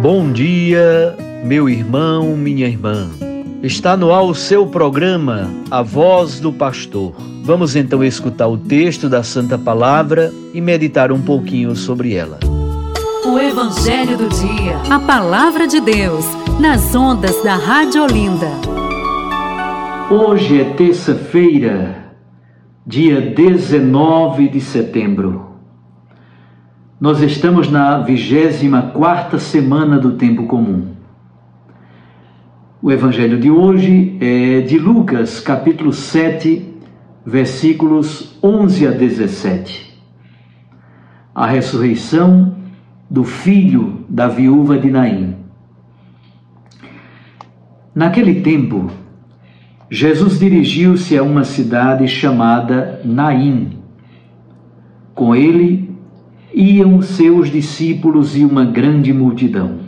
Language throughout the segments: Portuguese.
Bom dia, meu irmão, minha irmã. Está no ar o seu programa, A Voz do Pastor. Vamos então escutar o texto da Santa Palavra e meditar um pouquinho sobre ela. O Evangelho do Dia. A Palavra de Deus, nas ondas da Rádio Olinda. Hoje é terça-feira, dia 19 de setembro. Nós estamos na 24 semana do tempo comum. O evangelho de hoje é de Lucas, capítulo 7, versículos 11 a 17. A ressurreição do filho da viúva de Naim. Naquele tempo, Jesus dirigiu-se a uma cidade chamada Naim. Com ele iam seus discípulos e uma grande multidão.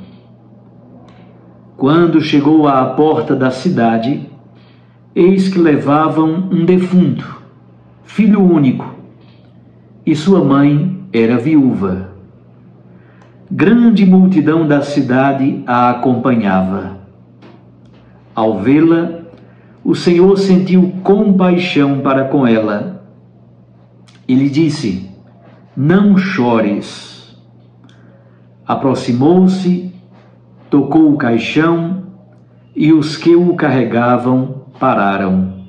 Quando chegou à porta da cidade, eis que levavam um defunto, filho único, e sua mãe era viúva. Grande multidão da cidade a acompanhava. Ao vê-la, o Senhor sentiu compaixão para com ela e lhe disse: não chores. Aproximou-se, tocou o caixão e os que o carregavam pararam.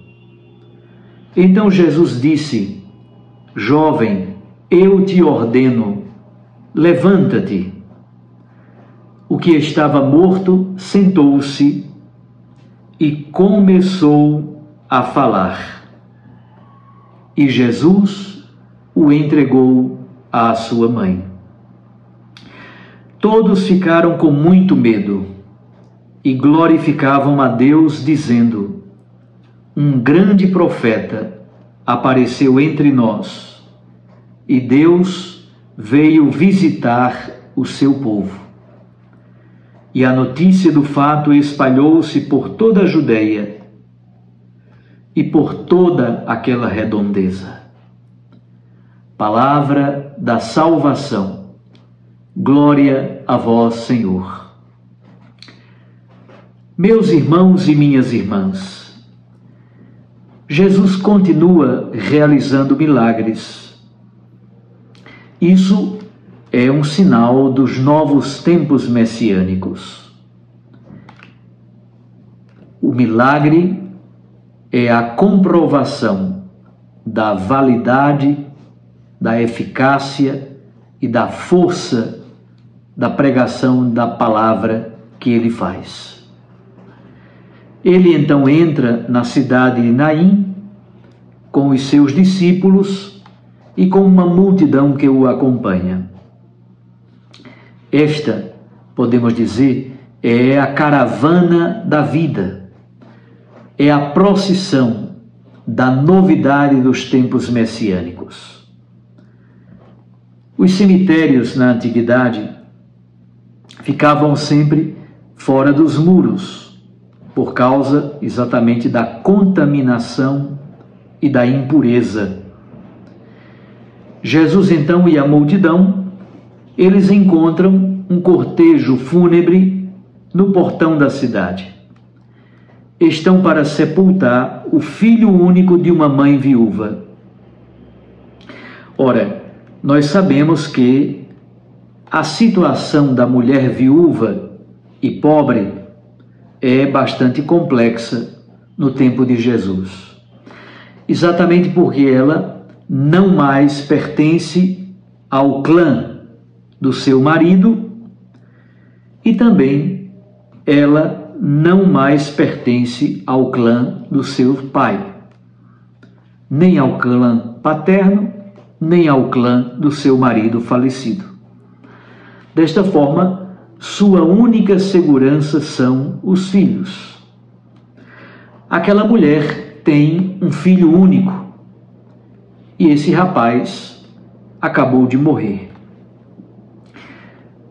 Então Jesus disse: Jovem, eu te ordeno, levanta-te. O que estava morto sentou-se e começou a falar. E Jesus o entregou à sua mãe. Todos ficaram com muito medo e glorificavam a Deus, dizendo: Um grande profeta apareceu entre nós e Deus veio visitar o seu povo. E a notícia do fato espalhou-se por toda a Judéia e por toda aquela redondeza palavra da salvação. Glória a vós, Senhor. Meus irmãos e minhas irmãs, Jesus continua realizando milagres. Isso é um sinal dos novos tempos messiânicos. O milagre é a comprovação da validade da eficácia e da força da pregação da palavra que ele faz. Ele então entra na cidade de Naim com os seus discípulos e com uma multidão que o acompanha. Esta, podemos dizer, é a caravana da vida, é a procissão da novidade dos tempos messiânicos. Os cemitérios na antiguidade ficavam sempre fora dos muros, por causa exatamente da contaminação e da impureza. Jesus então e a multidão, eles encontram um cortejo fúnebre no portão da cidade. Estão para sepultar o filho único de uma mãe viúva. Ora, nós sabemos que a situação da mulher viúva e pobre é bastante complexa no tempo de Jesus. Exatamente porque ela não mais pertence ao clã do seu marido e também ela não mais pertence ao clã do seu pai, nem ao clã paterno nem ao clã do seu marido falecido. Desta forma, sua única segurança são os filhos. Aquela mulher tem um filho único e esse rapaz acabou de morrer.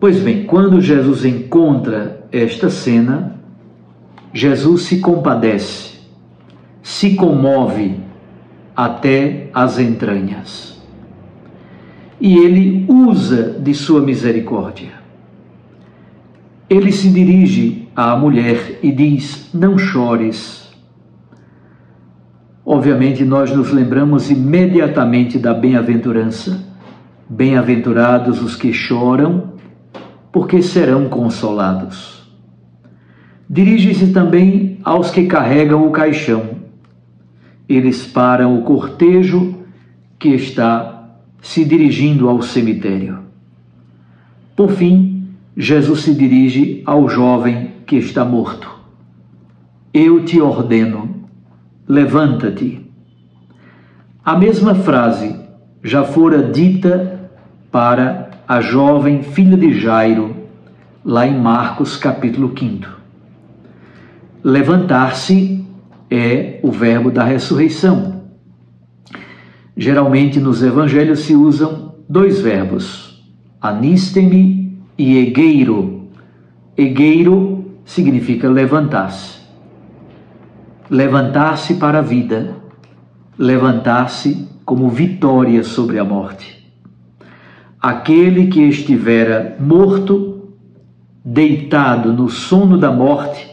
Pois bem, quando Jesus encontra esta cena, Jesus se compadece, se comove até as entranhas. E ele usa de sua misericórdia. Ele se dirige à mulher e diz: Não chores. Obviamente, nós nos lembramos imediatamente da bem-aventurança. Bem-aventurados os que choram, porque serão consolados. Dirige-se também aos que carregam o caixão. Eles param o cortejo que está se dirigindo ao cemitério. Por fim, Jesus se dirige ao jovem que está morto. Eu te ordeno, levanta-te. A mesma frase já fora dita para a jovem filha de Jairo, lá em Marcos capítulo 5. Levantar-se é o verbo da ressurreição. Geralmente nos evangelhos se usam dois verbos, anistemi e egueiro. Egueiro significa levantar-se. Levantar-se para a vida, levantar-se como vitória sobre a morte. Aquele que estivera morto, deitado no sono da morte,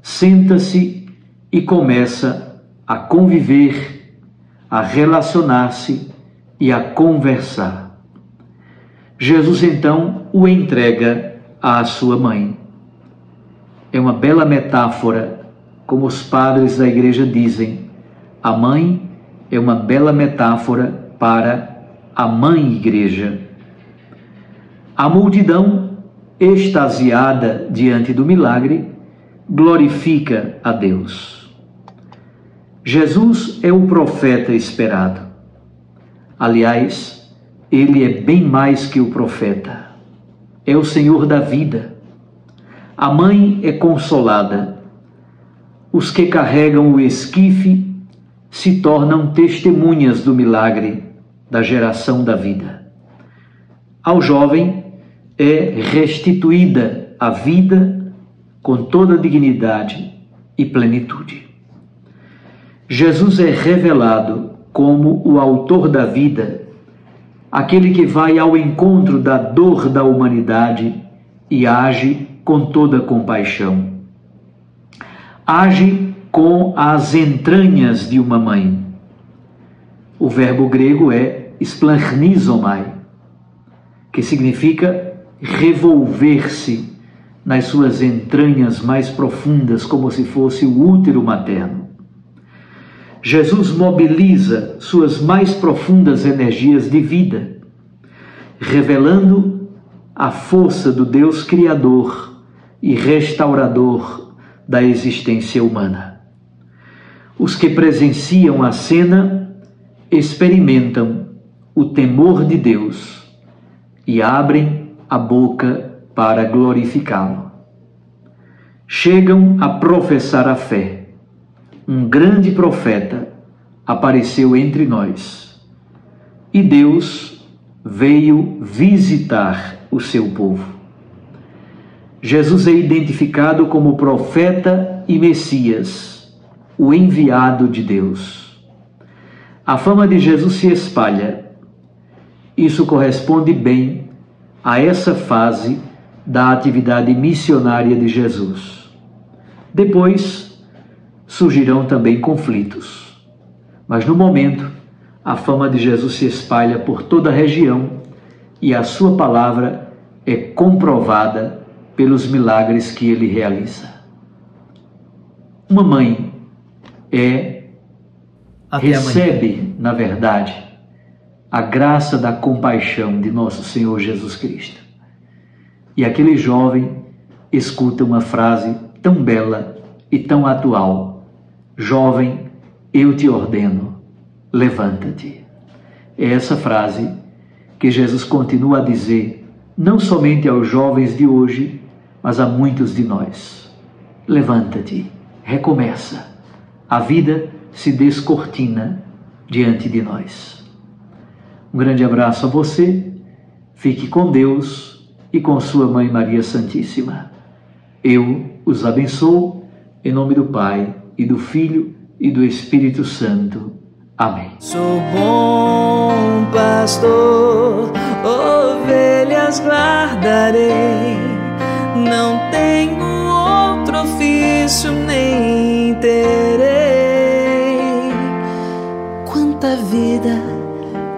senta-se e começa a conviver, a relacionar-se e a conversar. Jesus então o entrega à sua mãe. É uma bela metáfora, como os padres da igreja dizem. A mãe é uma bela metáfora para a mãe igreja. A multidão, extasiada diante do milagre, glorifica a Deus. Jesus é o profeta esperado. Aliás, ele é bem mais que o profeta. É o Senhor da vida. A mãe é consolada. Os que carregam o esquife se tornam testemunhas do milagre da geração da vida. Ao jovem é restituída a vida com toda dignidade e plenitude. Jesus é revelado como o autor da vida aquele que vai ao encontro da dor da humanidade e age com toda compaixão. Age com as entranhas de uma mãe. O verbo grego é splanchnisomai, que significa revolver-se nas suas entranhas mais profundas, como se fosse o útero materno. Jesus mobiliza suas mais profundas energias de vida, revelando a força do Deus Criador e restaurador da existência humana. Os que presenciam a cena experimentam o temor de Deus e abrem a boca para glorificá-lo. Chegam a professar a fé um grande profeta apareceu entre nós e Deus veio visitar o seu povo. Jesus é identificado como profeta e Messias, o enviado de Deus. A fama de Jesus se espalha. Isso corresponde bem a essa fase da atividade missionária de Jesus. Depois, surgirão também conflitos. Mas no momento, a fama de Jesus se espalha por toda a região e a sua palavra é comprovada pelos milagres que ele realiza. Uma mãe é Até recebe, na verdade, a graça da compaixão de nosso Senhor Jesus Cristo. E aquele jovem escuta uma frase tão bela e tão atual Jovem, eu te ordeno, levanta-te. É essa frase que Jesus continua a dizer não somente aos jovens de hoje, mas a muitos de nós. Levanta-te, recomeça. A vida se descortina diante de nós. Um grande abraço a você, fique com Deus e com Sua Mãe Maria Santíssima. Eu os abençoo, em nome do Pai, e do Filho, e do Espírito Santo. Amém. Sou bom pastor, ovelhas guardarei, não tenho outro ofício nem terei. Quanta vida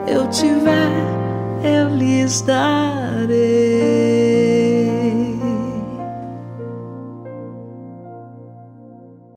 eu tiver, eu lhes darei.